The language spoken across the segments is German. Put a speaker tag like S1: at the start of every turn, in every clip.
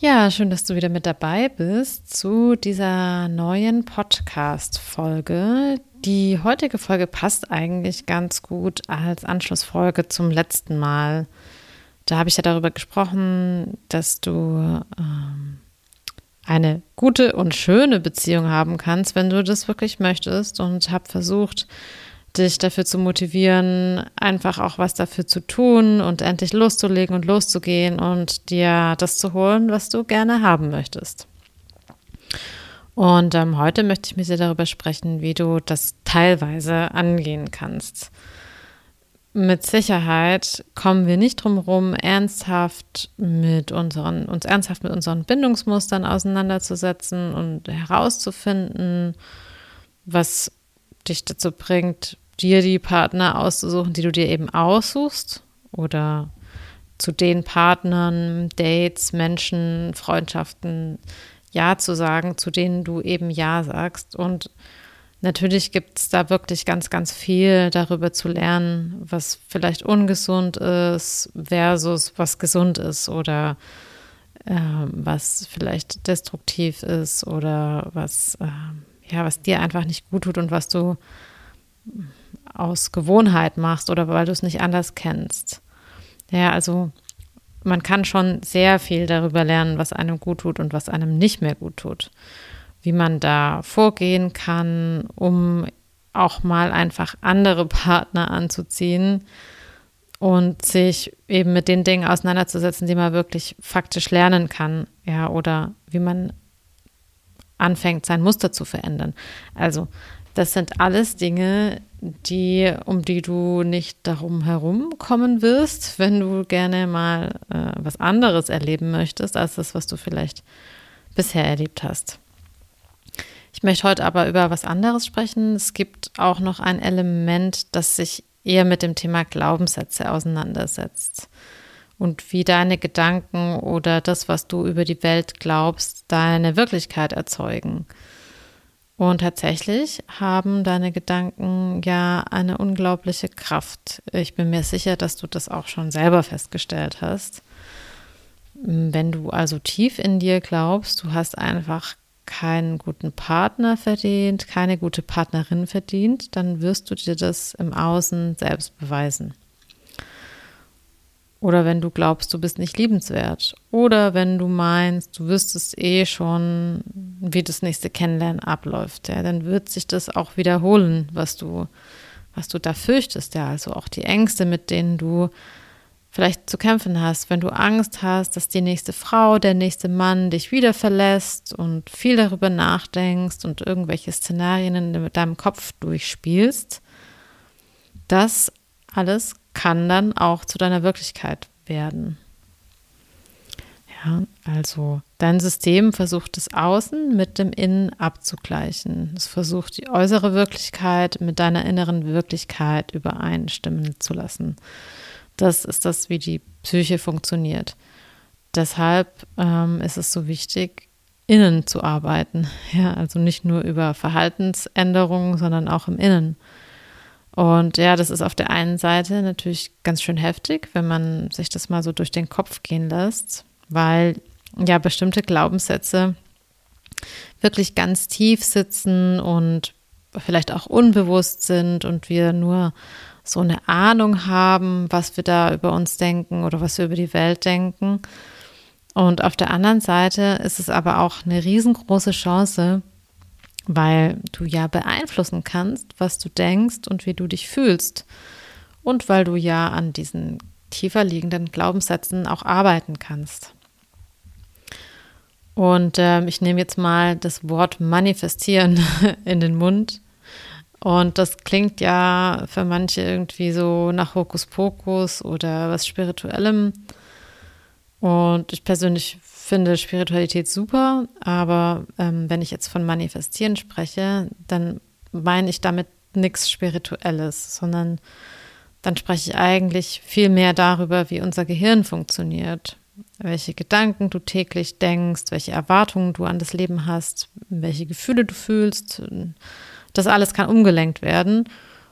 S1: Ja, schön, dass du wieder mit dabei bist zu dieser neuen Podcast-Folge. Die heutige Folge passt eigentlich ganz gut als Anschlussfolge zum letzten Mal. Da habe ich ja darüber gesprochen, dass du ähm, eine gute und schöne Beziehung haben kannst, wenn du das wirklich möchtest und habe versucht, dich dafür zu motivieren, einfach auch was dafür zu tun und endlich loszulegen und loszugehen und dir das zu holen, was du gerne haben möchtest. Und ähm, heute möchte ich mit dir darüber sprechen, wie du das teilweise angehen kannst. Mit Sicherheit kommen wir nicht drum herum, ernsthaft mit unseren, uns ernsthaft mit unseren Bindungsmustern auseinanderzusetzen und herauszufinden, was dich dazu bringt, dir die Partner auszusuchen, die du dir eben aussuchst oder zu den Partnern, Dates, Menschen, Freundschaften Ja zu sagen, zu denen du eben Ja sagst. Und natürlich gibt es da wirklich ganz, ganz viel darüber zu lernen, was vielleicht ungesund ist versus was gesund ist oder äh, was vielleicht destruktiv ist oder was, äh, ja, was dir einfach nicht gut tut und was du aus Gewohnheit machst oder weil du es nicht anders kennst. Ja, also man kann schon sehr viel darüber lernen, was einem gut tut und was einem nicht mehr gut tut. Wie man da vorgehen kann, um auch mal einfach andere Partner anzuziehen und sich eben mit den Dingen auseinanderzusetzen, die man wirklich faktisch lernen kann, ja, oder wie man anfängt, sein Muster zu verändern. Also das sind alles Dinge, die, um die du nicht darum herum kommen wirst, wenn du gerne mal äh, was anderes erleben möchtest, als das, was du vielleicht bisher erlebt hast. Ich möchte heute aber über was anderes sprechen. Es gibt auch noch ein Element, das sich eher mit dem Thema Glaubenssätze auseinandersetzt und wie deine Gedanken oder das, was du über die Welt glaubst, deine Wirklichkeit erzeugen. Und tatsächlich haben deine Gedanken ja eine unglaubliche Kraft. Ich bin mir sicher, dass du das auch schon selber festgestellt hast. Wenn du also tief in dir glaubst, du hast einfach keinen guten Partner verdient, keine gute Partnerin verdient, dann wirst du dir das im Außen selbst beweisen. Oder wenn du glaubst, du bist nicht liebenswert. Oder wenn du meinst, du wüsstest eh schon, wie das nächste Kennenlernen abläuft. Ja, dann wird sich das auch wiederholen, was du, was du da fürchtest. Ja, also auch die Ängste, mit denen du vielleicht zu kämpfen hast. Wenn du Angst hast, dass die nächste Frau, der nächste Mann dich wieder verlässt und viel darüber nachdenkst und irgendwelche Szenarien in deinem Kopf durchspielst, das alles kann dann auch zu deiner Wirklichkeit werden. Ja, also dein System versucht das Außen mit dem Innen abzugleichen. Es versucht die äußere Wirklichkeit mit deiner inneren Wirklichkeit übereinstimmen zu lassen. Das ist das, wie die Psyche funktioniert. Deshalb ähm, ist es so wichtig, innen zu arbeiten. Ja, also nicht nur über Verhaltensänderungen, sondern auch im Innen. Und ja, das ist auf der einen Seite natürlich ganz schön heftig, wenn man sich das mal so durch den Kopf gehen lässt, weil ja bestimmte Glaubenssätze wirklich ganz tief sitzen und vielleicht auch unbewusst sind und wir nur so eine Ahnung haben, was wir da über uns denken oder was wir über die Welt denken. Und auf der anderen Seite ist es aber auch eine riesengroße Chance, weil du ja beeinflussen kannst, was du denkst und wie du dich fühlst. Und weil du ja an diesen tiefer liegenden Glaubenssätzen auch arbeiten kannst. Und äh, ich nehme jetzt mal das Wort manifestieren in den Mund. Und das klingt ja für manche irgendwie so nach Hokuspokus oder was Spirituellem. Und ich persönlich finde Spiritualität super, aber ähm, wenn ich jetzt von Manifestieren spreche, dann meine ich damit nichts Spirituelles, sondern dann spreche ich eigentlich viel mehr darüber, wie unser Gehirn funktioniert, welche Gedanken du täglich denkst, welche Erwartungen du an das Leben hast, welche Gefühle du fühlst. Das alles kann umgelenkt werden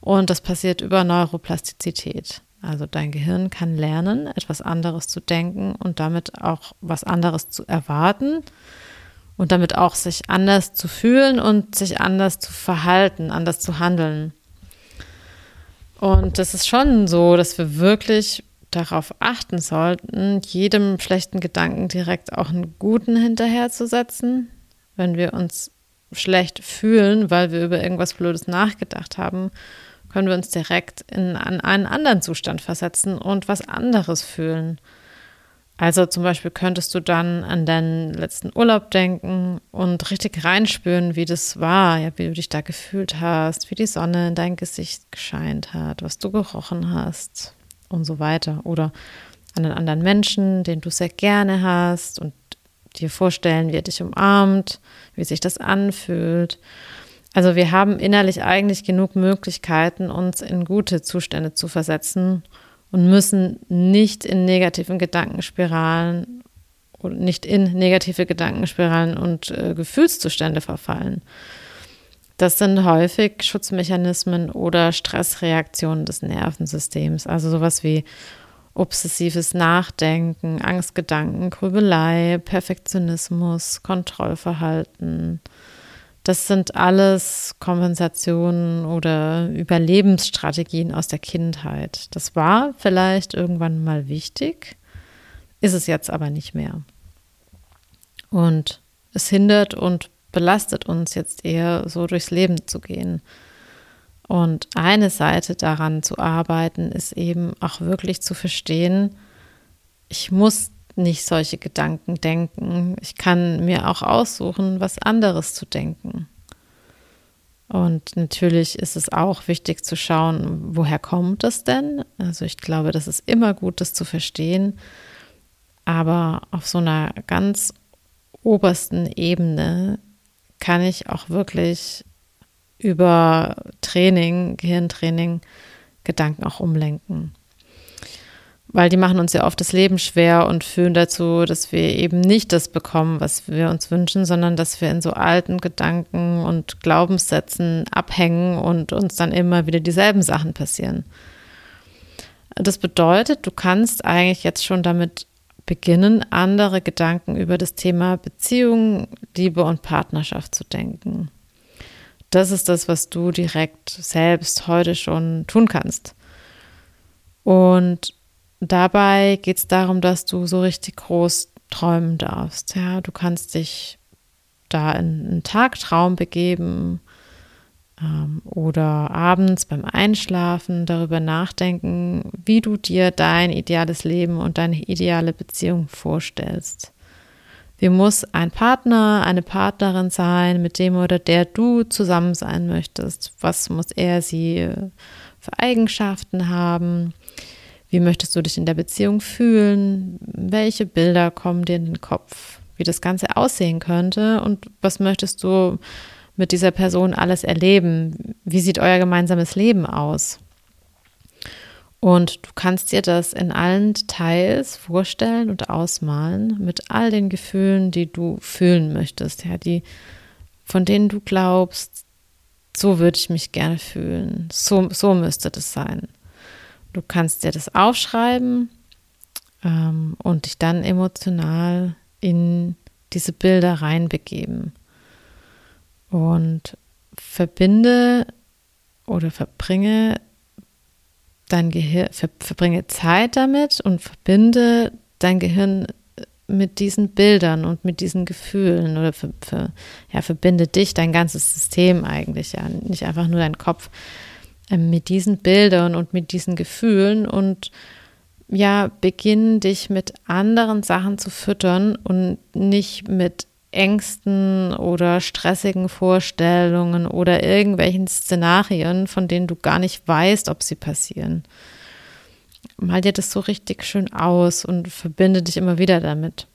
S1: und das passiert über Neuroplastizität. Also dein Gehirn kann lernen, etwas anderes zu denken und damit auch was anderes zu erwarten und damit auch sich anders zu fühlen und sich anders zu verhalten, anders zu handeln. Und das ist schon so, dass wir wirklich darauf achten sollten, jedem schlechten Gedanken direkt auch einen guten hinterherzusetzen. Wenn wir uns schlecht fühlen, weil wir über irgendwas Blödes nachgedacht haben, können wir uns direkt in einen anderen Zustand versetzen und was anderes fühlen. Also zum Beispiel könntest du dann an deinen letzten Urlaub denken und richtig reinspüren, wie das war, ja, wie du dich da gefühlt hast, wie die Sonne in dein Gesicht gescheint hat, was du gerochen hast und so weiter. Oder an einen anderen Menschen, den du sehr gerne hast und dir vorstellen, wie er dich umarmt, wie sich das anfühlt. Also wir haben innerlich eigentlich genug Möglichkeiten, uns in gute Zustände zu versetzen und müssen nicht in negativen Gedankenspiralen oder nicht in negative Gedankenspiralen und äh, Gefühlszustände verfallen. Das sind häufig Schutzmechanismen oder Stressreaktionen des Nervensystems, also sowas wie obsessives Nachdenken, Angstgedanken, Grübelei, Perfektionismus, Kontrollverhalten, das sind alles Kompensationen oder Überlebensstrategien aus der Kindheit. Das war vielleicht irgendwann mal wichtig, ist es jetzt aber nicht mehr. Und es hindert und belastet uns jetzt eher so durchs Leben zu gehen. Und eine Seite daran zu arbeiten, ist eben auch wirklich zu verstehen, ich muss nicht solche Gedanken denken. Ich kann mir auch aussuchen, was anderes zu denken. Und natürlich ist es auch wichtig zu schauen, woher kommt das denn? Also ich glaube, das ist immer gut, das zu verstehen. Aber auf so einer ganz obersten Ebene kann ich auch wirklich über Training, Gehirntraining, Gedanken auch umlenken weil die machen uns ja oft das Leben schwer und führen dazu, dass wir eben nicht das bekommen, was wir uns wünschen, sondern dass wir in so alten Gedanken und Glaubenssätzen abhängen und uns dann immer wieder dieselben Sachen passieren. Das bedeutet, du kannst eigentlich jetzt schon damit beginnen, andere Gedanken über das Thema Beziehung, Liebe und Partnerschaft zu denken. Das ist das, was du direkt selbst heute schon tun kannst. Und dabei geht es darum, dass du so richtig groß träumen darfst. Ja, du kannst dich da in einen Tagtraum begeben ähm, oder abends beim Einschlafen darüber nachdenken, wie du dir dein ideales Leben und deine ideale Beziehung vorstellst. Wie muss ein Partner, eine Partnerin sein, mit dem oder der du zusammen sein möchtest? Was muss er sie für Eigenschaften haben? Wie möchtest du dich in der Beziehung fühlen? Welche Bilder kommen dir in den Kopf? Wie das Ganze aussehen könnte? Und was möchtest du mit dieser Person alles erleben? Wie sieht euer gemeinsames Leben aus? Und du kannst dir das in allen Details vorstellen und ausmalen mit all den Gefühlen, die du fühlen möchtest, ja, die, von denen du glaubst, so würde ich mich gerne fühlen, so, so müsste das sein. Du kannst dir das aufschreiben ähm, und dich dann emotional in diese Bilder reinbegeben. Und verbinde oder verbringe dein Gehirn, ver, verbringe Zeit damit und verbinde dein Gehirn mit diesen Bildern und mit diesen Gefühlen oder für, für, ja, verbinde dich, dein ganzes System eigentlich, ja, nicht einfach nur dein Kopf mit diesen Bildern und mit diesen Gefühlen und ja, beginn dich mit anderen Sachen zu füttern und nicht mit Ängsten oder stressigen Vorstellungen oder irgendwelchen Szenarien, von denen du gar nicht weißt, ob sie passieren. Mal dir das so richtig schön aus und verbinde dich immer wieder damit.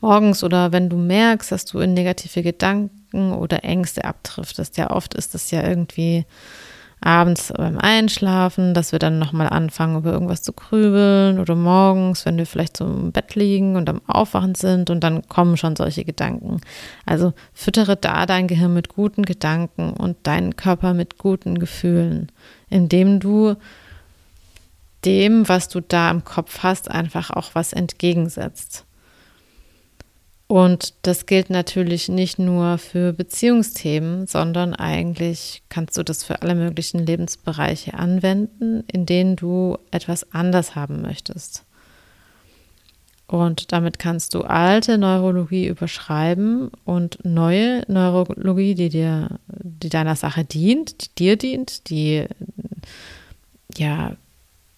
S1: Morgens oder wenn du merkst, dass du in negative Gedanken oder Ängste abdriftest, ja oft ist das ja irgendwie abends beim Einschlafen, dass wir dann nochmal anfangen, über irgendwas zu grübeln oder morgens, wenn wir vielleicht im Bett liegen und am Aufwachen sind und dann kommen schon solche Gedanken. Also füttere da dein Gehirn mit guten Gedanken und deinen Körper mit guten Gefühlen, indem du dem, was du da im Kopf hast, einfach auch was entgegensetzt. Und das gilt natürlich nicht nur für Beziehungsthemen, sondern eigentlich kannst du das für alle möglichen Lebensbereiche anwenden, in denen du etwas anders haben möchtest. Und damit kannst du alte Neurologie überschreiben und neue Neurologie, die dir, die deiner Sache dient, die dir dient, die ja,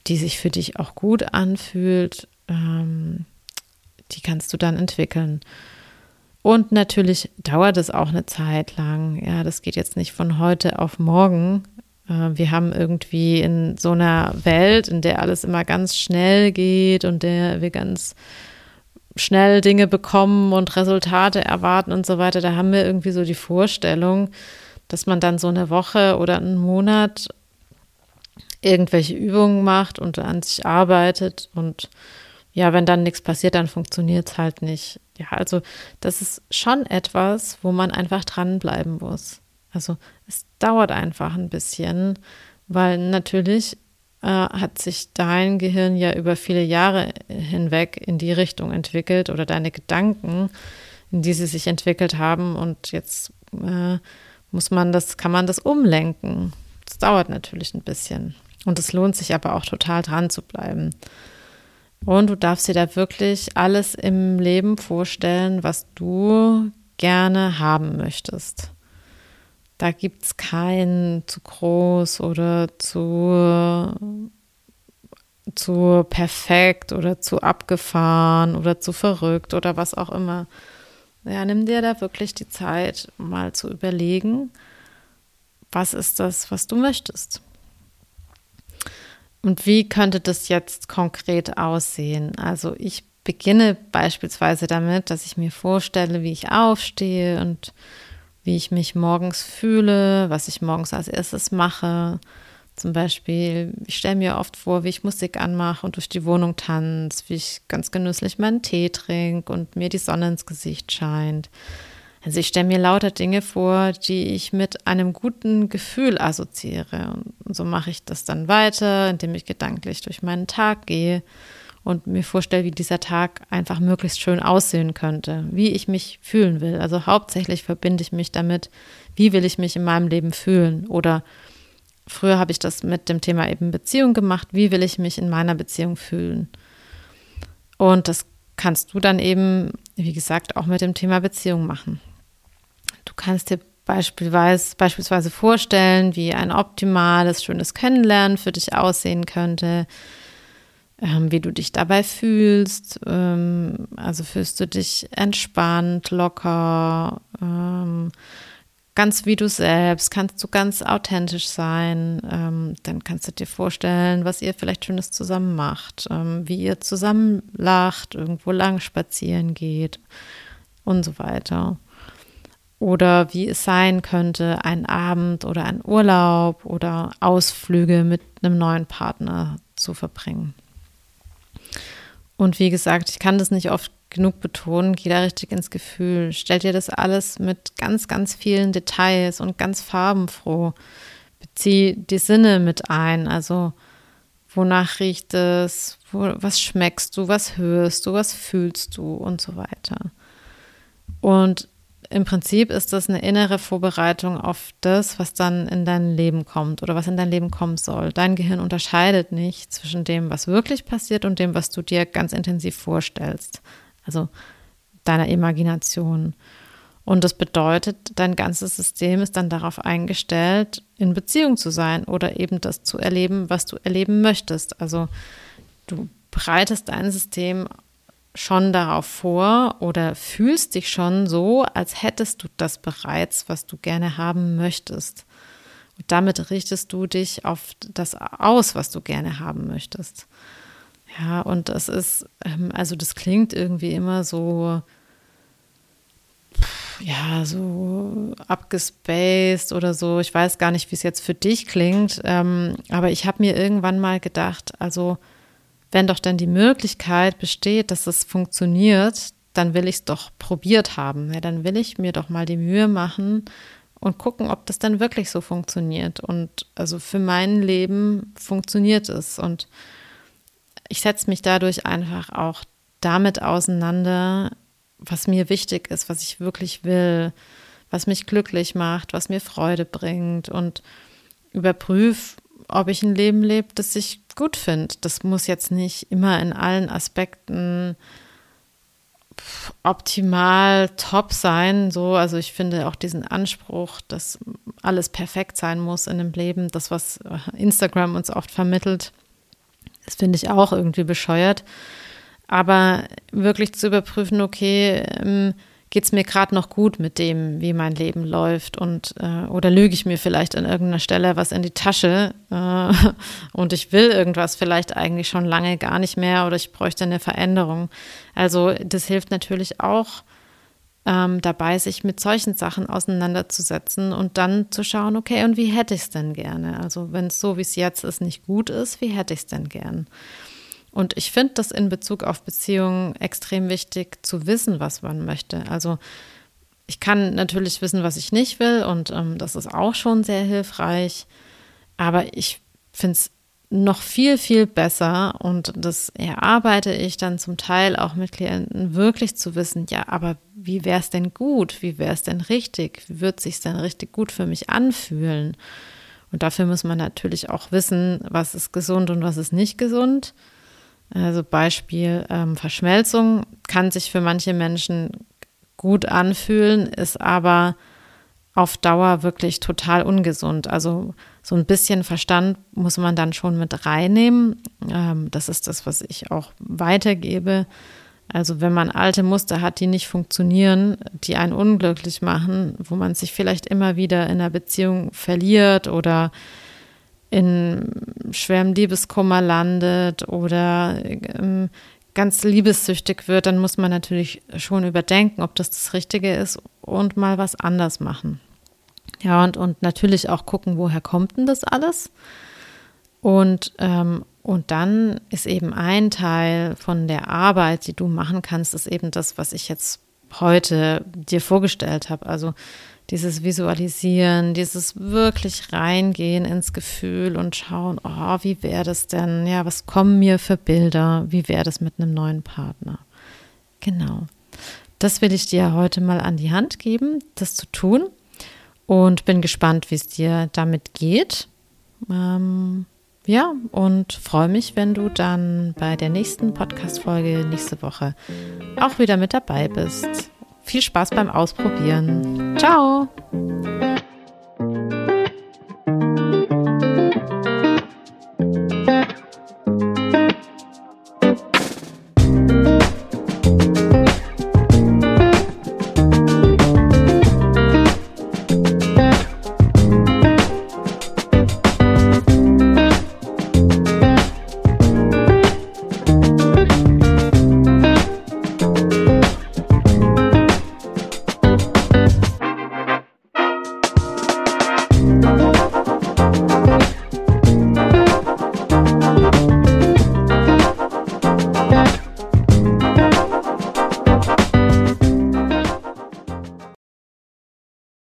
S1: die sich für dich auch gut anfühlt, ähm, die kannst du dann entwickeln. Und natürlich dauert es auch eine Zeit lang. Ja, das geht jetzt nicht von heute auf morgen. Äh, wir haben irgendwie in so einer Welt, in der alles immer ganz schnell geht und der wir ganz schnell Dinge bekommen und Resultate erwarten und so weiter, da haben wir irgendwie so die Vorstellung, dass man dann so eine Woche oder einen Monat irgendwelche Übungen macht und an sich arbeitet und ja, wenn dann nichts passiert, dann funktioniert es halt nicht. Ja, also das ist schon etwas, wo man einfach dranbleiben muss. Also es dauert einfach ein bisschen, weil natürlich äh, hat sich dein Gehirn ja über viele Jahre hinweg in die Richtung entwickelt oder deine Gedanken, in die sie sich entwickelt haben und jetzt äh, muss man das, kann man das umlenken. Das dauert natürlich ein bisschen. Und es lohnt sich aber auch total dran zu bleiben. Und du darfst dir da wirklich alles im Leben vorstellen, was du gerne haben möchtest. Da gibt es kein zu groß oder zu, zu perfekt oder zu abgefahren oder zu verrückt oder was auch immer. Ja, nimm dir da wirklich die Zeit, mal zu überlegen, was ist das, was du möchtest. Und wie könnte das jetzt konkret aussehen? Also ich beginne beispielsweise damit, dass ich mir vorstelle, wie ich aufstehe und wie ich mich morgens fühle, was ich morgens als erstes mache. Zum Beispiel, ich stelle mir oft vor, wie ich Musik anmache und durch die Wohnung tanze, wie ich ganz genüsslich meinen Tee trinke und mir die Sonne ins Gesicht scheint. Also ich stelle mir lauter Dinge vor, die ich mit einem guten Gefühl assoziiere. Und so mache ich das dann weiter, indem ich gedanklich durch meinen Tag gehe und mir vorstelle, wie dieser Tag einfach möglichst schön aussehen könnte, wie ich mich fühlen will. Also hauptsächlich verbinde ich mich damit, wie will ich mich in meinem Leben fühlen. Oder früher habe ich das mit dem Thema eben Beziehung gemacht, wie will ich mich in meiner Beziehung fühlen. Und das kannst du dann eben, wie gesagt, auch mit dem Thema Beziehung machen. Kannst dir beispielsweise, beispielsweise vorstellen, wie ein optimales, schönes Kennenlernen für dich aussehen könnte, ähm, wie du dich dabei fühlst. Ähm, also fühlst du dich entspannt, locker, ähm, ganz wie du selbst, kannst du ganz authentisch sein. Ähm, dann kannst du dir vorstellen, was ihr vielleicht Schönes zusammen macht, ähm, wie ihr zusammen lacht, irgendwo lang spazieren geht und so weiter oder wie es sein könnte, ein Abend oder ein Urlaub oder Ausflüge mit einem neuen Partner zu verbringen. Und wie gesagt, ich kann das nicht oft genug betonen, geh da richtig ins Gefühl. Stell dir das alles mit ganz, ganz vielen Details und ganz farbenfroh. Bezieh die Sinne mit ein. Also, wonach riecht es? Wo, was schmeckst du? Was hörst du? Was fühlst du? Und so weiter. Und im Prinzip ist das eine innere Vorbereitung auf das, was dann in dein Leben kommt oder was in dein Leben kommen soll. Dein Gehirn unterscheidet nicht zwischen dem, was wirklich passiert und dem, was du dir ganz intensiv vorstellst. Also deiner Imagination. Und das bedeutet, dein ganzes System ist dann darauf eingestellt, in Beziehung zu sein oder eben das zu erleben, was du erleben möchtest. Also du bereitest dein System schon darauf vor oder fühlst dich schon so, als hättest du das bereits, was du gerne haben möchtest. Und damit richtest du dich auf das aus, was du gerne haben möchtest. Ja, und das ist, ähm, also das klingt irgendwie immer so, ja, so abgespaced oder so. Ich weiß gar nicht, wie es jetzt für dich klingt, ähm, aber ich habe mir irgendwann mal gedacht, also wenn doch dann die Möglichkeit besteht, dass es funktioniert, dann will ich es doch probiert haben. Ja, dann will ich mir doch mal die Mühe machen und gucken, ob das dann wirklich so funktioniert. Und also für mein Leben funktioniert es. Und ich setze mich dadurch einfach auch damit auseinander, was mir wichtig ist, was ich wirklich will, was mich glücklich macht, was mir Freude bringt und überprüfe, ob ich ein Leben lebe, das ich gut finde. Das muss jetzt nicht immer in allen Aspekten optimal top sein. So, also ich finde auch diesen Anspruch, dass alles perfekt sein muss in dem Leben, das, was Instagram uns oft vermittelt, das finde ich auch irgendwie bescheuert. Aber wirklich zu überprüfen, okay, geht es mir gerade noch gut mit dem, wie mein Leben läuft und äh, oder lüge ich mir vielleicht an irgendeiner Stelle was in die Tasche äh, und ich will irgendwas vielleicht eigentlich schon lange gar nicht mehr oder ich bräuchte eine Veränderung. Also das hilft natürlich auch ähm, dabei, sich mit solchen Sachen auseinanderzusetzen und dann zu schauen, okay, und wie hätte ich es denn gerne? Also wenn es so, wie es jetzt ist, nicht gut ist, wie hätte ich es denn gern? Und ich finde das in Bezug auf Beziehungen extrem wichtig zu wissen, was man möchte. Also ich kann natürlich wissen, was ich nicht will und ähm, das ist auch schon sehr hilfreich. Aber ich finde es noch viel, viel besser und das erarbeite ich dann zum Teil auch mit Klienten, wirklich zu wissen, ja, aber wie wäre es denn gut? Wie wäre es denn richtig? Wie wird sich denn richtig gut für mich anfühlen? Und dafür muss man natürlich auch wissen, was ist gesund und was ist nicht gesund. Also Beispiel ähm, Verschmelzung kann sich für manche Menschen gut anfühlen, ist aber auf Dauer wirklich total ungesund. Also so ein bisschen Verstand muss man dann schon mit reinnehmen. Ähm, das ist das, was ich auch weitergebe. Also wenn man alte Muster hat, die nicht funktionieren, die einen unglücklich machen, wo man sich vielleicht immer wieder in einer Beziehung verliert oder in schwerem Liebeskummer landet oder ähm, ganz liebessüchtig wird, dann muss man natürlich schon überdenken, ob das das Richtige ist und mal was anders machen. Ja, und, und natürlich auch gucken, woher kommt denn das alles? Und, ähm, und dann ist eben ein Teil von der Arbeit, die du machen kannst, ist eben das, was ich jetzt heute dir vorgestellt habe. Also dieses Visualisieren, dieses wirklich reingehen ins Gefühl und schauen, oh, wie wäre das denn? Ja, was kommen mir für Bilder? Wie wäre das mit einem neuen Partner? Genau. Das will ich dir heute mal an die Hand geben, das zu tun. Und bin gespannt, wie es dir damit geht. Ähm, ja, und freue mich, wenn du dann bei der nächsten Podcast-Folge nächste Woche auch wieder mit dabei bist. Viel Spaß beim Ausprobieren. Ciao!